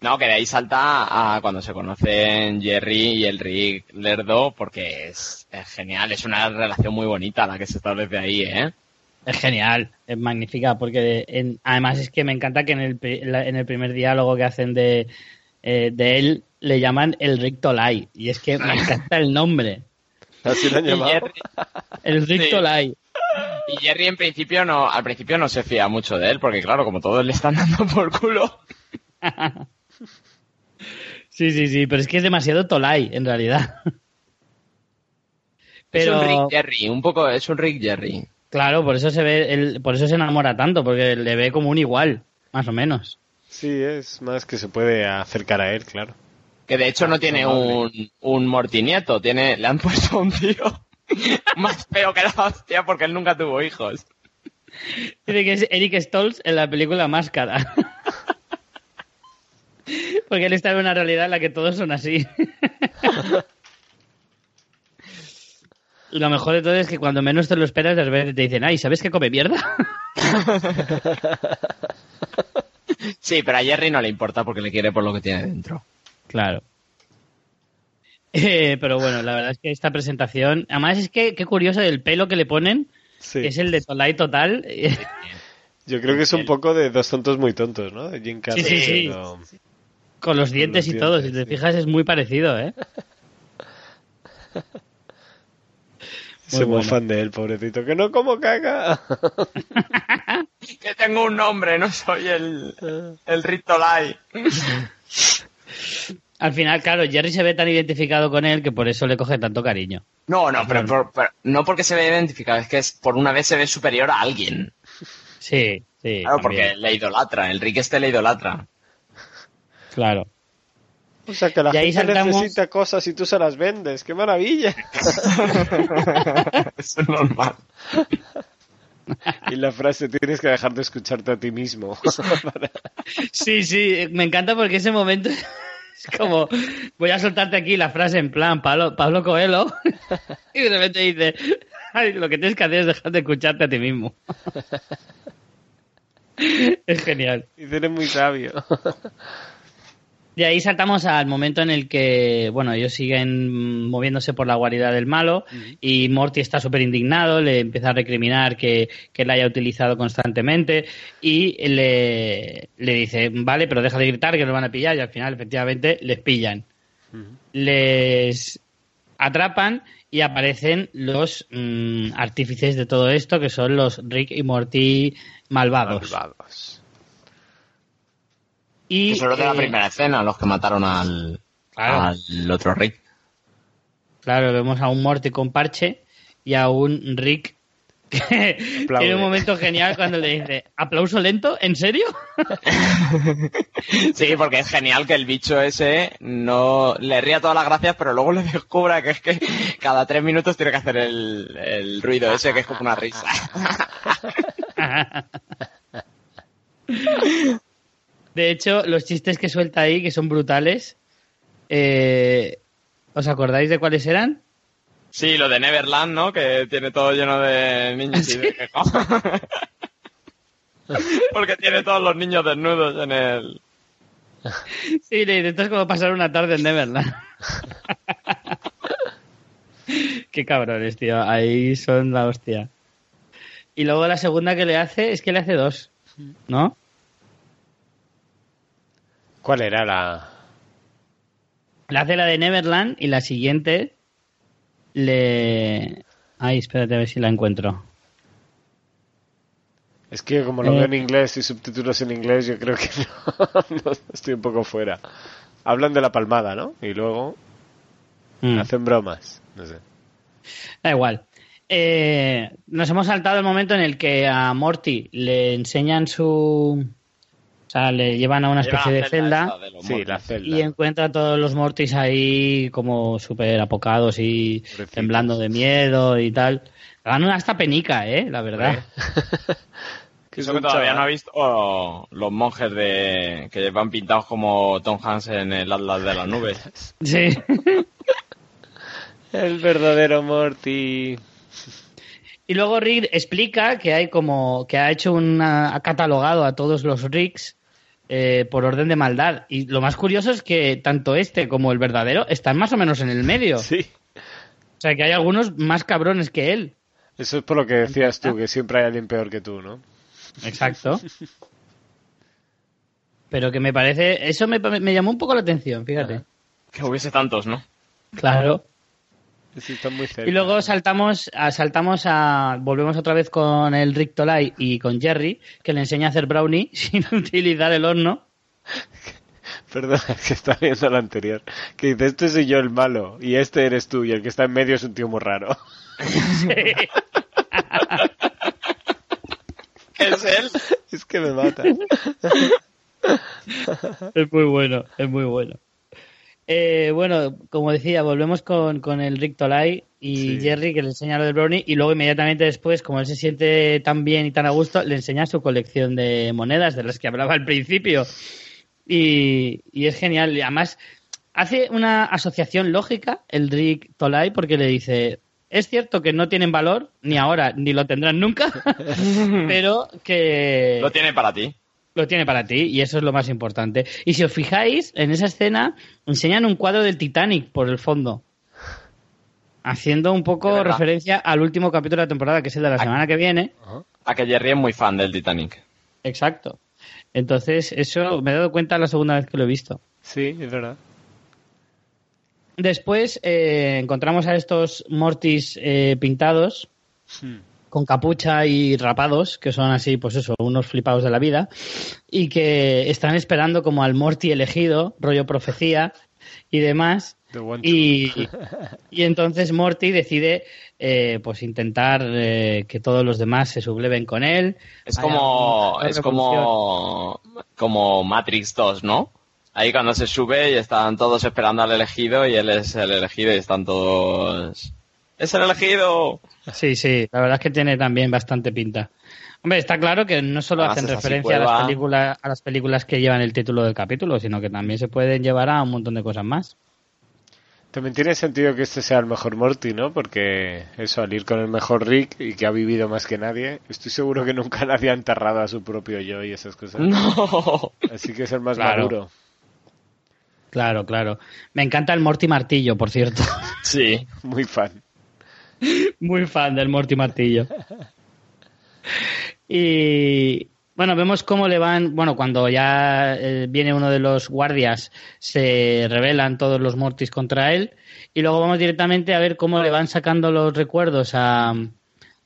No, que de ahí salta a cuando se conocen Jerry y el Rick Lerdo, porque es, es genial, es una relación muy bonita la que se establece ahí, ¿eh? Es genial, es magnífica, porque en- además es que me encanta que en el, en el primer diálogo que hacen de, eh, de él le llaman el Rick Tolai. Y es que me encanta el nombre. (laughs) Así lo han llamado. Jerry, El Rick Sí. Tolai. y Jerry en principio no, al principio no se fía mucho de él, porque claro, como todos le están dando por culo. (laughs) Sí, sí, sí, pero es que es demasiado Tolai, en realidad. Pero, Es un Rick Jerry, un poco, es un Rick Jerry. Claro, por eso se ve, él- por eso se enamora tanto, porque le ve como un igual, más o menos. Sí, es más que se puede acercar a él, claro. Que de hecho no tiene un, un mortinieto, tiene, le han (laughs) puesto un tío (laughs) más feo que la hostia porque él nunca tuvo hijos. Dice que es Eric Stoltz en la película Máscara. (laughs) Porque él está en una realidad en la que todos son así. Y lo mejor de todo es que cuando menos te lo esperas, de repente te dicen, ay, ¿sabes que come mierda? (laughs) Sí, pero a Jerry no le importa porque le quiere por lo que tiene dentro. Claro. Eh, pero bueno, la verdad es que esta presentación, además es que qué curioso el pelo que le ponen, Sí. es el de Tolai total. Yo creo que es un poco de dos tontos muy tontos, ¿no? De Jim Carrey. Sí, sí, sí. pero- Con los dientes los y todo, si te fijas es muy parecido, ¿eh? (laughs) Se bueno. mofan de él, pobrecito. ¡Que no como caga! (laughs) Que tengo un nombre, no soy el, el Ritolai. (laughs) Al final, claro, Jerry se ve tan identificado con él que por eso le coge tanto cariño. No, no, pero, no porque se ve identificado, es que es, por una vez se ve superior a alguien. Sí, sí. Claro, porque le idolatra, el Rick este le idolatra. Claro. O sea, que la Y ahí gente saltamos- necesita cosas y tú se las vendes. ¡Qué maravilla! (laughs) Eso es normal. Y la frase, tienes que dejar de escucharte a ti mismo. (laughs) Sí, sí, me encanta porque ese momento (laughs) es como, voy a soltarte aquí la frase en plan Pablo, Pablo Coelho y de repente dice, "Ay, lo que tienes que hacer es dejar de escucharte a ti mismo. Es genial. y eres muy sabio. De ahí saltamos al momento en el que, bueno, ellos siguen moviéndose por la guarida del malo y Morty está súper indignado, le empieza a recriminar que, que la haya utilizado constantemente y le, le dice, vale, pero deja de gritar que lo van a pillar y al final efectivamente les pillan. Les atrapan y aparecen los mm, artífices de todo esto que son los Rick y Morty malvados. Malvados. Y, Eso es de la eh, primera escena, los que mataron al, Claro. al otro Rick. Claro, vemos a un Morty con parche y a un Rick que Aplaude. tiene un momento genial cuando le dice, ¿aplauso lento? ¿En serio? (laughs) Sí, porque es genial que el bicho ese no le ría todas las gracias, pero luego le descubra que es que cada tres minutos tiene que hacer el, el ruido ese que es como una risa. (laughs) De hecho, los chistes que suelta ahí, que son brutales, eh, ¿os acordáis de cuáles eran? Sí, lo de Neverland, ¿no? Que tiene todo lleno de niños y (laughs) de. (laughs) Porque tiene todos los niños desnudos en el... Sí, le es como pasar una tarde en Neverland. (laughs) Qué cabrones, tío. Ahí son la hostia. Y luego la segunda que le hace es que le hace dos, ¿no? ¿Cuál era la...? Le hace la de Neverland y la siguiente le... Ay, espérate a ver si la encuentro. Es que como lo Eh. veo en inglés y subtítulos en inglés, yo creo que (laughs) no, no, estoy un poco fuera. Hablan de la palmada, ¿no? Y luego Mm. hacen bromas. No sé. Da igual. Eh, nos hemos saltado el momento en el que a Morty le enseñan su... O sea, le llevan a una especie de celda Sí, la celda. y encuentra a todos los Mortys ahí como súper apocados y temblando de miedo y tal. Dan una hasta penica, ¿eh? La verdad. (laughs) Que es Eso que todavía chaval. no ha visto oh, los monjes de que van pintados como Tom Hanks en el Atlas de las nubes. (laughs) Sí. (laughs) El verdadero Morty. Y luego Rick explica que hay como que ha hecho una ha catalogado a todos los Ricks eh, por orden de maldad. Y lo más curioso es que tanto este como el verdadero están más o menos en el medio. Sí. O sea que hay algunos más cabrones que él. Eso es por lo que decías tú, que siempre hay alguien peor que tú, ¿no? Exacto. (laughs) Pero que me parece. Eso me, me llamó un poco la atención, fíjate. Que hubiese tantos, ¿no? Claro. Sí, están muy cerca. Y luego saltamos a, saltamos a. Volvemos otra vez con el Rick Tolai y con Jerry, que le enseña a hacer brownie (laughs) sin utilizar el horno. (laughs) Perdón, es que está viendo lo anterior. Que dice, este soy yo el malo, y este eres tú, y el que está en medio es un tío muy raro. (laughs) Es él. es que me mata. Es muy bueno, es muy bueno. Eh, bueno, como decía, volvemos con, con el Rick Tolai y Sí. Jerry que le enseña lo del brownie y luego inmediatamente después, como él se siente tan bien y tan a gusto, le enseña su colección de monedas de las que hablaba al principio. Y, y es genial. Y además, hace una asociación lógica el Rick Tolai porque le dice, es cierto que no tienen valor, ni ahora, ni lo tendrán nunca, (laughs) pero que Lo tiene para ti. Lo tiene para ti y eso es lo más importante. Y si os fijáis, en esa escena enseñan un cuadro del Titanic por el fondo. Haciendo un poco referencia al último capítulo de la temporada, que es el de la semana que viene. A que Jerry es muy fan del Titanic. Exacto. Entonces, eso me he dado cuenta la segunda vez que lo he visto. Sí, es verdad. Después eh, encontramos a estos Mortis eh, pintados Hmm. Con capucha y rapados, que son así, pues eso, unos flipados de la vida, y que están esperando como al Morty elegido, rollo profecía y demás. Y, y entonces Morty decide eh, pues intentar eh, que todos los demás se subleven con él. Es como, es como, como Matrix 2, ¿no? Ahí cuando se sube y están todos esperando al elegido y él es el elegido y están todos... ¡Es el elegido! Sí, sí, la verdad es que tiene también bastante pinta. Hombre, está claro que no solo Además, hacen referencia a las, películas, a las películas que llevan el título del capítulo, sino que también se pueden llevar a un montón de cosas más. También tiene sentido que este sea el mejor Morty, ¿no? Porque eso, al ir con el mejor Rick y que ha vivido más que nadie, estoy seguro que nunca (laughs) nadie ha enterrado a su propio yo y esas cosas. No. Así que es el más Claro. maduro. Claro, claro. Me encanta el Morty Martillo, por cierto. Sí. (laughs) Muy fan. Muy fan del Morty Martillo. Y bueno, vemos cómo le van, bueno, cuando ya eh, viene uno de los guardias, se rebelan todos los Mortis contra él. Y luego vamos directamente a ver cómo le van sacando los recuerdos a,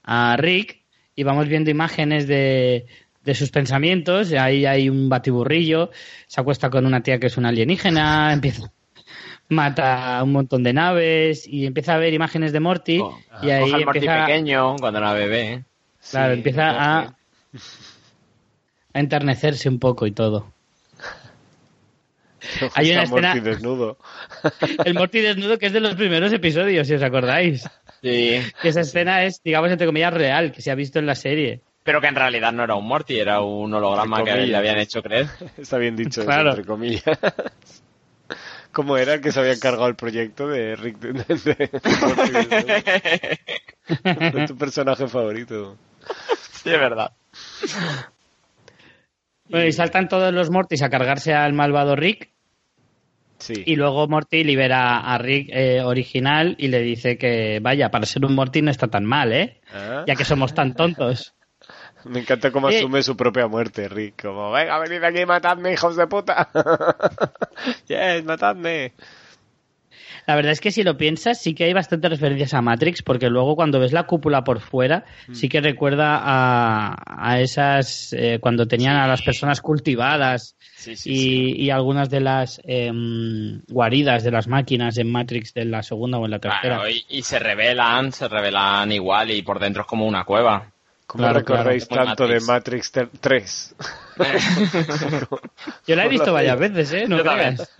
a Rick. Y vamos viendo imágenes de, de sus pensamientos. Ahí hay un batiburrillo, se acuesta con una tía que es una alienígena, empieza mata a un montón de naves y empieza a ver imágenes de Morty y ahí Coge al Morty empieza, pequeño cuando era bebé. claro, Sí, empieza a, a enternecerse un poco y todo. Hay una Está Morty escena- desnudo. (laughs) El Morty desnudo que es de los primeros episodios, si os acordáis. Sí. Que esa escena es, digamos, entre comillas, real, que se ha visto en la serie. Pero que en realidad no era un Morty, era un holograma que le habían hecho creer. (laughs) Está bien dicho, eso, Claro. entre comillas. ¿Cómo era el que se había encargado el proyecto de Rick de, de- de- de- de (laughs) tu personaje favorito? Sí, es verdad. Bueno, y saltan todos los Mortys a cargarse al malvado Rick. Sí. Y luego Morty libera a Rick eh, original y le dice que, vaya, para ser un Morty no está tan mal, ¿eh? Ah, Ya que somos tan tontos. Me encanta cómo Eh. asume su propia muerte, Rick. Como, venga, venid aquí, matadme, hijos de puta. (laughs) yes, matadme. La verdad es que si lo piensas, sí que hay bastantes referencias a Matrix, porque luego cuando ves la cúpula por fuera, sí que recuerda a, a esas, eh, cuando tenían a las personas cultivadas Sí, sí, y, y algunas de las em, guaridas de las máquinas en Matrix de la segunda o en la tercera. Claro, y, y se revelan, se revelan igual y por dentro es como una cueva. ¿Cómo Claro, recordáis claro. tanto de Matrix 3? (laughs) Yo la he visto varias veces, ¿eh? No creas.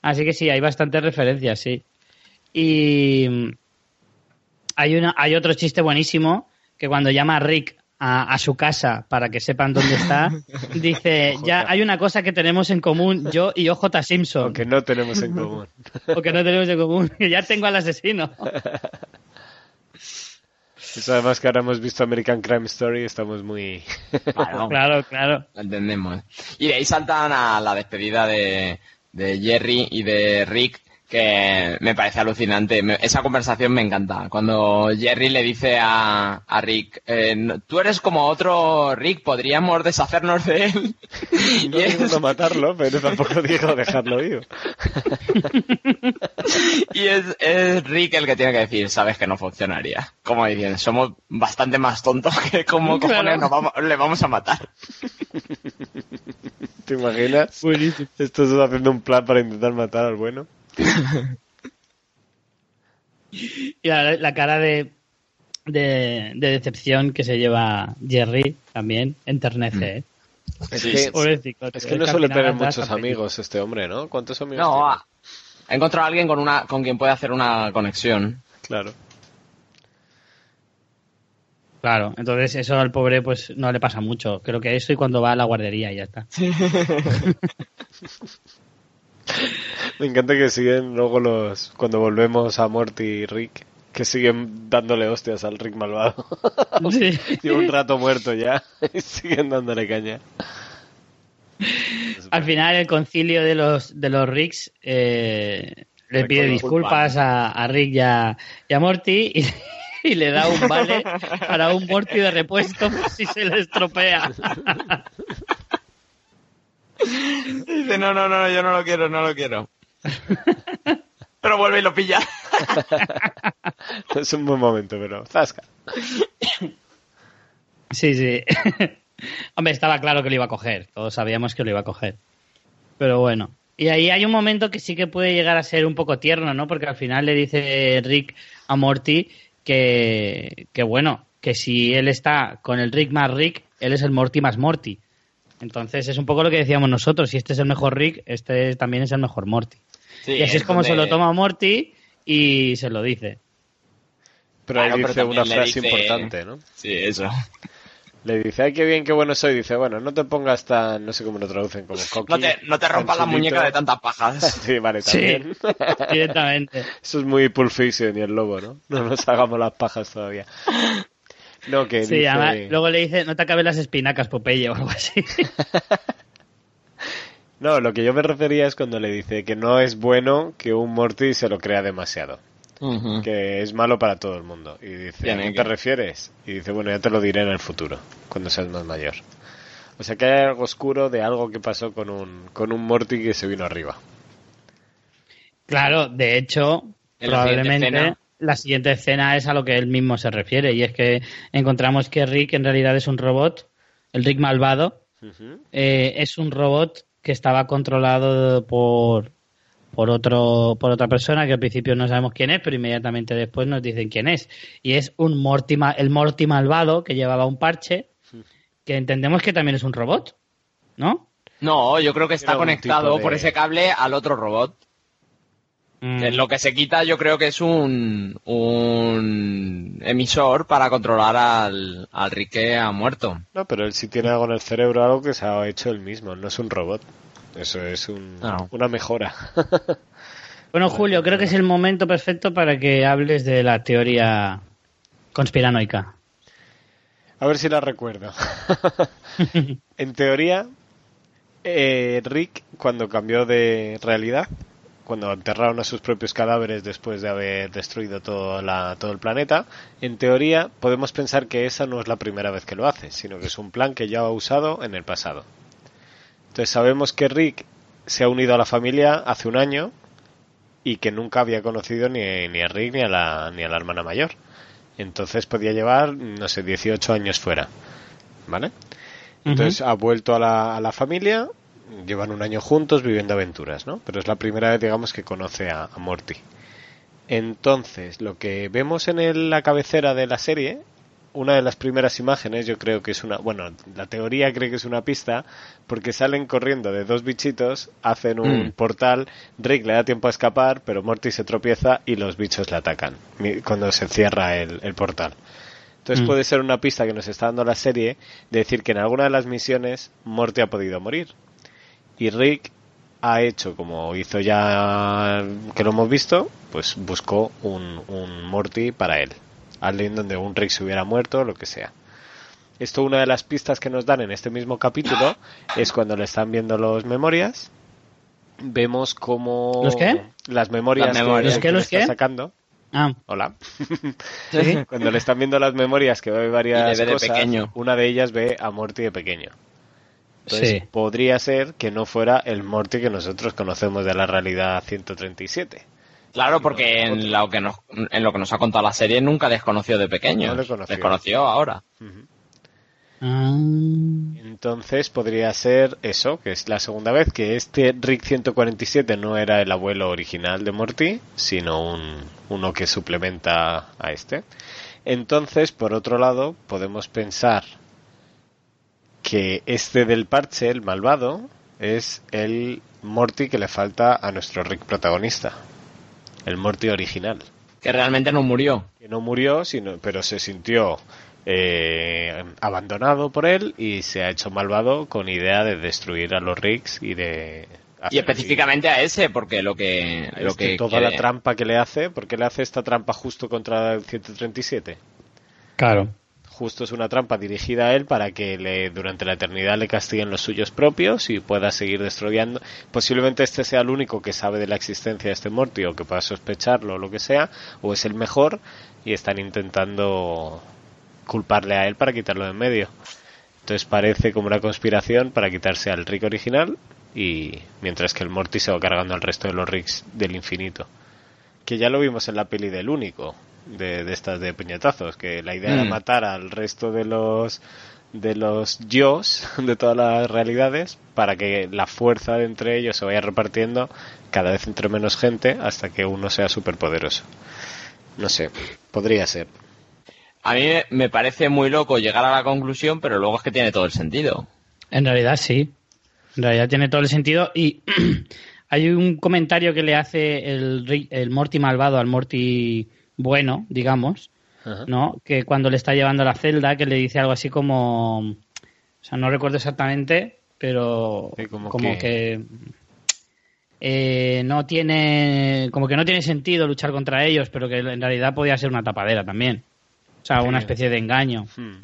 Así que sí, hay bastantes referencias, sí. Y mm, hay, una, hay otro chiste buenísimo que cuando llama a Rick a, a su casa para que sepan dónde está, (laughs) dice, ya hay una cosa que tenemos en común, yo y OJ Simpson. Aunque no tenemos en común. O que no tenemos en común, (laughs) que ya tengo al asesino. Eso además que ahora hemos visto American Crime Story, estamos muy... (laughs) Claro, (laughs) Claro, claro. lo entendemos. Y de ahí saltan a la despedida de, de Jerry y de Rick, que me parece alucinante. Me- esa conversación me encanta. Cuando Jerry le dice a, a Rick, eh, tú eres como otro Rick, podríamos deshacernos de él. (laughs) No Y es- intento matarlo, pero tampoco digo dejarlo vivo. (laughs) Y es, es Rick el que tiene que decir, sabes que no funcionaría. Como dicen, somos bastante más tontos que como Claro. cojones nos vamos, le vamos a matar. ¿Te imaginas? Buenísimo. Estos haciendo un plan para intentar matar al bueno. Y la, la cara de, de, de decepción que se lleva Jerry también enternece. ¿eh? Es Sí, que, sí, sí. Pobrecito, es que no suele tener muchos amigos este hombre, ¿no? ¿Cuántos amigos No, ha, ha encontrado a alguien con una, con quien puede hacer una conexión. Claro. Claro, entonces eso al pobre pues no le pasa mucho. Creo que eso y cuando va a la guardería y ya está. (laughs) (laughs) (laughs) Me encanta que siguen luego los... Cuando volvemos a Morty y Rick, que siguen dándole hostias al Rick malvado. (laughs) Sí. (laughs) Lleva un rato muerto ya y siguen dándole caña. Al final el concilio de los de los Ricks eh, le pide disculpas a, a Rick y a, y a Morty y, y le da un vale para un Morty de repuesto por si se le estropea. Dice, no, no, no, yo no lo quiero, no lo quiero. Pero vuelve y lo pilla. (laughs) Es un buen momento, pero... ¡Zasca! Sí, sí. (laughs) Hombre, estaba claro que lo iba a coger. Todos sabíamos que lo iba a coger. Pero bueno. Y ahí hay un momento que sí que puede llegar a ser un poco tierno, ¿no? Porque al final le dice Rick a Morty que, que bueno, que si él está con el Rick más Rick, él es el Morty más Morty. Entonces es un poco lo que decíamos nosotros. Si este es el mejor Rick, este también es el mejor Morty. Sí, y así es como donde- se lo toma Morty y se lo dice. Pero ahí Claro, dice una frase dice- importante, ¿no? Sí, eso. Le dice, ay, qué bien, qué bueno soy. Dice, bueno, no te pongas tan... No sé cómo lo traducen, como cocky. No te, no te rompas la muñeca de tantas pajas. (laughs) Sí, vale, Sí. también. Directamente. (laughs) Eso es muy Pulp Fiction y el lobo, ¿no? No nos hagamos las pajas todavía. No, que Sí, dice... además, luego le dice, no te acabes las espinacas, Popeye, o algo así. (laughs) No, lo que yo me refería es cuando le dice que no es bueno que un Morty se lo crea demasiado. Que es malo para todo el mundo. Y dice, ¿a qué te refieres? Y dice, bueno, ya te lo diré en el futuro, cuando seas más mayor. O sea que hay algo oscuro de algo que pasó con un, con un Morty que se vino arriba. Claro, de hecho, En probablemente escena. La siguiente escena es a lo que él mismo se refiere, y es que encontramos que Rick en realidad es un robot, el Rick malvado, eh, es un robot que estaba controlado por por otro por otra persona que al principio no sabemos quién es, pero inmediatamente después nos dicen quién es. Y es un Morty, el Morty malvado que llevaba un parche, que entendemos que también es un robot, ¿no? No, yo creo que está conectado de- por ese cable al otro robot. Mm. Que Lo que se quita yo creo que es un, un emisor para controlar al, al Rick que ha muerto. No, pero él sí tiene algo en el cerebro, algo que se ha hecho él mismo, no es un robot. Eso es un- No. una mejora. (laughs) Bueno, Julio, creo que es el momento perfecto para que hables de la teoría conspiranoica. A ver si la recuerdo. (laughs) en teoría, eh, Rick, cuando cambió de realidad, cuando enterraron a sus propios cadáveres después de haber destruido todo, la- todo el planeta, en teoría podemos pensar que esa no es la primera vez que lo hace, sino que es un plan que ya ha usado en el pasado. Entonces sabemos que Rick se ha unido a la familia hace un año y que nunca había conocido ni, ni a Rick ni a, la, ni a la hermana mayor. Entonces podía llevar, no sé, 18 años fuera. ¿Vale? Entonces ha vuelto a la, a la familia, llevan un año juntos viviendo aventuras, ¿no? Pero es la primera vez, digamos, que conoce a, a Morty. Entonces, lo que vemos en el- la cabecera de la serie, una de las primeras imágenes, yo creo que es una, bueno, la teoría cree que es una pista, porque salen corriendo de dos bichitos, hacen un Mm. portal, Rick le da tiempo a escapar, pero Morty se tropieza y los bichos le atacan cuando se cierra el, el portal. Entonces Mm. puede ser una pista que nos está dando la serie de decir que en alguna de las misiones Morty ha podido morir. Y Rick ha hecho, como hizo ya que lo hemos visto, pues buscó un, un Morty para él. Alguien donde un Rick se hubiera muerto, lo que sea. Esto una de las pistas que nos dan en este mismo capítulo (coughs) es cuando le están viendo los memorias. Vemos como ¿Los qué? las memorias, Las memorias. que, ¿Los qué, que le los está qué? sacando. Ah, Hola. Sí. (laughs) Cuando le están viendo las memorias que ve varias Y le ve de cosas, pequeño. una de ellas ve a Morty de pequeño. Entonces Sí. podría ser que no fuera el Morty que nosotros conocemos de la realidad 137. Claro, porque en lo, que nos, en lo que nos ha contado la serie nunca desconoció de pequeño. No. Desconoció ahora. ah, Entonces podría ser eso, que es la segunda vez que este Rick 147 no era el abuelo original de Morty, sino un, uno que suplementa a este. Entonces, por otro lado, podemos pensar que este del parche, el malvado, es el Morty que le falta a nuestro Rick protagonista. El Morty original. Que realmente no murió. Que no murió, sino, pero se sintió eh, abandonado por él y se ha hecho malvado con idea de destruir a los Ricks y de... Y específicamente a ese, porque lo que, lo Es que que toda quiere- la trampa que le hace, ¿por qué le hace esta trampa justo contra el 137? claro. Justo es una trampa dirigida a él para que le, durante la eternidad le castiguen los suyos propios y pueda seguir destruyendo. Posiblemente este sea el único que sabe de la existencia de este Morty o que pueda sospecharlo o lo que sea, o es el mejor y están intentando culparle a él para quitarlo de en medio. Entonces parece como una conspiración para quitarse al Rick original y mientras que el Morty se va cargando al resto de los Ricks del infinito. Que ya lo vimos en la peli del único, de, de estas de puñetazos, que la idea era Mm. matar al resto de los de los yos (laughs) de todas las realidades para que la fuerza de entre ellos se vaya repartiendo cada vez entre menos gente hasta que uno sea superpoderoso. No sé, podría ser. A mí me parece muy loco llegar a la conclusión, pero luego es que tiene todo el sentido. En realidad sí. En realidad tiene todo el sentido. Y (clears throat) hay un comentario que le hace el, el Morty malvado al Morty bueno, digamos, Ajá. ¿no? Que cuando le está llevando a la celda, que le dice algo así como. O sea, no recuerdo exactamente, pero Sí, como como, que- que. eh, no tiene. Como que no tiene sentido luchar contra ellos, pero que en realidad podía ser una tapadera también. O sea, una especie de engaño. Hmm.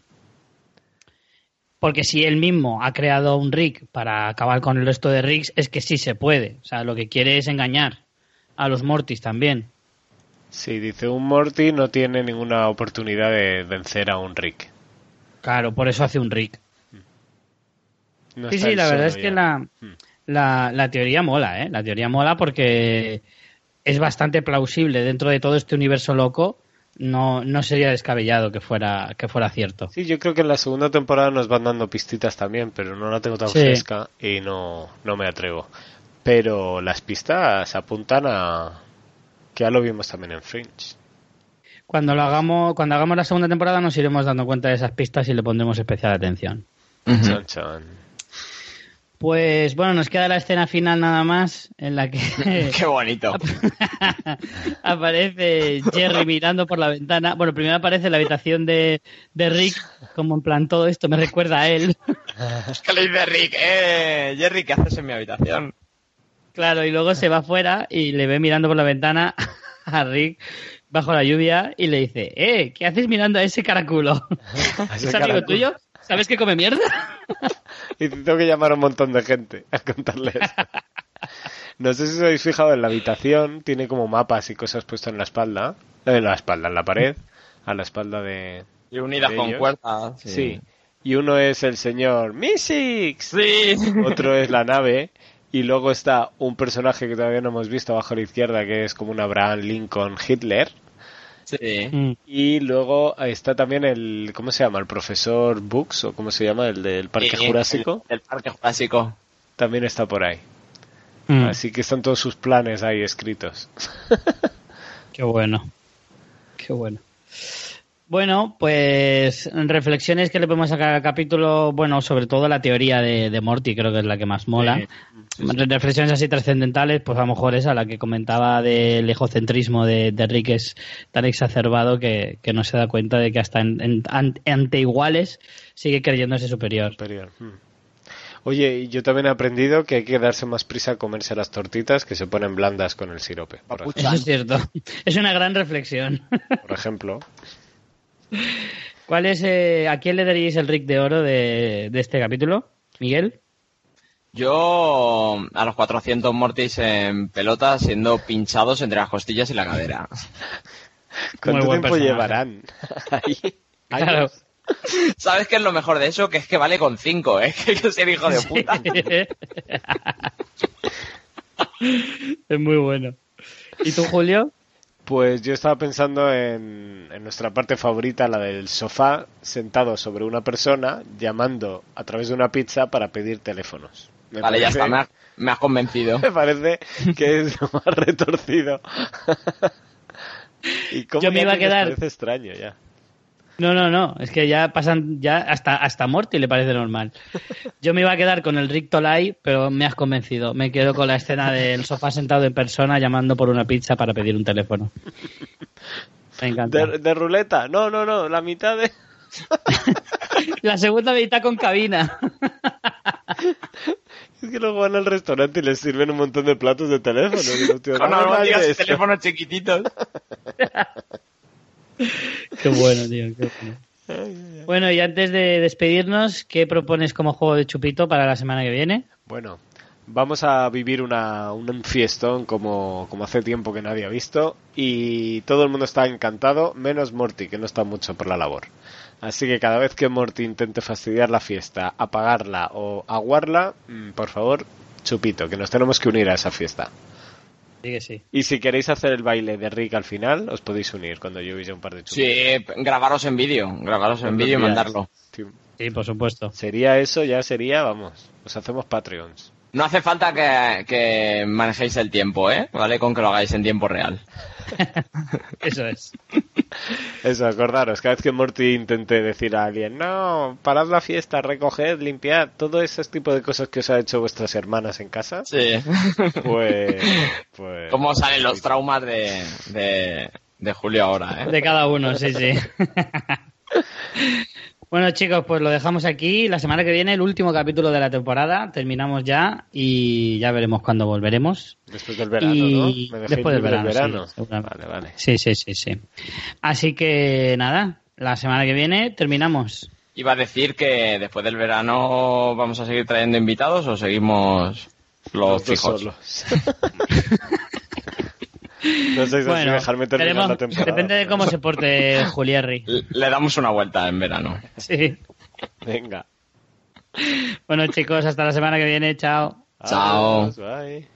Porque si él mismo ha creado un Rick para acabar con el resto de Ricks, es que sí se puede. O sea, lo que quiere es engañar a los Mortis también. Sí, dice un Morty no tiene ninguna oportunidad de vencer a un Rick. Claro, por eso hace un Rick. No sí, sí, la verdad es que la, Hmm. la, la teoría mola, ¿eh? La teoría mola porque es bastante plausible dentro de todo este universo loco. No, no sería descabellado que fuera, que fuera cierto. Sí, yo creo que en la segunda temporada nos van dando pistitas también, pero no la tengo tan Sí. fresca y no, no me atrevo. Pero las pistas apuntan a que ya lo vimos también en Fringe. Cuando lo hagamos, cuando hagamos la segunda temporada nos iremos dando cuenta de esas pistas y le pondremos especial atención. Chan, chan. Pues bueno, nos queda la escena final nada más en la que (laughs) Qué bonito. (laughs) aparece Jerry mirando por la ventana. Bueno, primero aparece la habitación de, de Rick, como en plan todo esto me recuerda a él. (laughs) ¿Qué le dice Rick? Eh, Jerry, ¿qué haces en mi habitación? Claro, y luego se va afuera y le ve mirando por la ventana (laughs) a Rick bajo la lluvia y le dice, eh, ¿qué haces mirando a ese caraculo? (laughs) ese ¿Es amigo caraculo. tuyo? ¿Sabes que come mierda? (laughs) Y tengo que llamar a un montón de gente a contarles. No sé si os habéis fijado en la habitación, tiene como mapas y cosas puestas en la espalda. eh, En la espalda, en la pared. A la espalda de. Y unidas ¿De con cuerdas. Sí. Y uno es el señor Mystics. Sí. Otro es la nave. Y luego está un personaje que todavía no hemos visto abajo a la izquierda, que es como un Abraham Lincoln Hitler. Sí. Mm, Y luego está también el, ¿cómo se llama? El profesor Books, o ¿cómo se llama? El del Parque Sí, Jurásico. El, el Parque Jurásico. También está por ahí. mm. Así que están todos sus planes ahí escritos. (laughs) Qué bueno. Qué bueno. Bueno, pues reflexiones que le podemos sacar al capítulo, bueno, sobre todo la teoría de, de Morty, creo que es la que más mola. Reflexiones así trascendentales, pues a lo mejor esa, la que comentaba del egocentrismo de, de Rick es tan exacerbado que, que no se da cuenta de que hasta en- en- an- ante iguales sigue creyéndose superior. Superior. Hmm. Oye, yo también he aprendido que hay que darse más prisa a comerse las tortitas que se ponen blandas con el sirope. Eso es cierto. (laughs) Es una gran reflexión. por ejemplo. ¿Cuál es, eh, ¿A quién le daríais el Rick de oro de, de este capítulo? Miguel. Yo a los 400 Mortis en pelota siendo pinchados entre las costillas y la cadera. (laughs) ¿Cuánto buen tiempo personaje. llevarán? (laughs) Ahí. Claro. ¿Sabes qué es lo mejor de eso? Que es que vale con 5, ¿eh? (laughs) Que hay que ser hijo de puta. es muy bueno. ¿Y tú, Julio? Pues yo estaba pensando en, en nuestra parte favorita, la del sofá, sentado sobre una persona, llamando a través de una pizza para pedir teléfonos. Me Vale, ya parece- está, me has, me has convencido. (laughs) Me parece que es lo más retorcido. (laughs) (laughs) y cómo Yo me ya iba a quedar- parece extraño ya. No, no, no. Es que ya pasan, ya hasta, hasta Morty le parece normal. Yo me iba a quedar con el Rick Tolai, pero me has convencido. Me quedo con la escena del sofá sentado en persona llamando por una pizza para pedir un teléfono. Me encanta. De, de ruleta, no, no, no, la mitad de... (laughs) La segunda mitad con cabina. Es que luego van al restaurante y les sirven un montón de platos de teléfono. (laughs) De y esto. teléfonos chiquititos. (laughs) Qué bueno, tío. Bueno, y antes de despedirnos, ¿qué propones como juego de chupito para la semana que viene? Bueno, vamos a vivir una, un fiestón como, como hace tiempo que nadie ha visto y todo el mundo está encantado, menos Morty, que no está mucho por la labor. Así que cada vez que Morty intente fastidiar la fiesta, apagarla o aguarla, mm, por favor, chupito, que nos tenemos que unir a esa fiesta. Sí que sí. Y si queréis hacer el baile de Rick al final, os podéis unir cuando yo ya un par de chupitos. Sí, grabaros en vídeo. Grabaros en vídeo y mandarlo. Sí. Sí, por supuesto. Sería eso, ya sería, vamos, os hacemos Patreons. No hace falta que, que manejéis el tiempo, ¿eh? ¿Vale? Con que lo hagáis en tiempo real. (laughs) Eso es. Eso, acordaros, cada vez que Morty intente decir a alguien, no, parad la fiesta, recoged, limpiad, todo ese tipo de cosas que os ha hecho vuestras hermanas en casa, Sí. pues... (laughs) pues ¿Cómo salen los traumas de, de, de Julio ahora, eh? De cada uno, sí, sí. (laughs) Bueno, chicos, pues lo dejamos aquí. La semana que viene, el último capítulo de la temporada. Terminamos ya y ya veremos cuándo volveremos. Después del verano, Y ¿no? Me después del verano, sí, vale, vale. Sí, sí, sí, sí. Así que nada, la semana que viene terminamos. Iba a decir que después del verano vamos a seguir trayendo invitados o seguimos los Los fijos. (laughs) no sé si Bueno, dejarme terminar la temporada. depende de cómo se porte (laughs) Julierri. Le- Le damos una vuelta en verano. Sí. Venga. Bueno, chicos, hasta la semana que viene. Chao. Chao. Adiós, bye.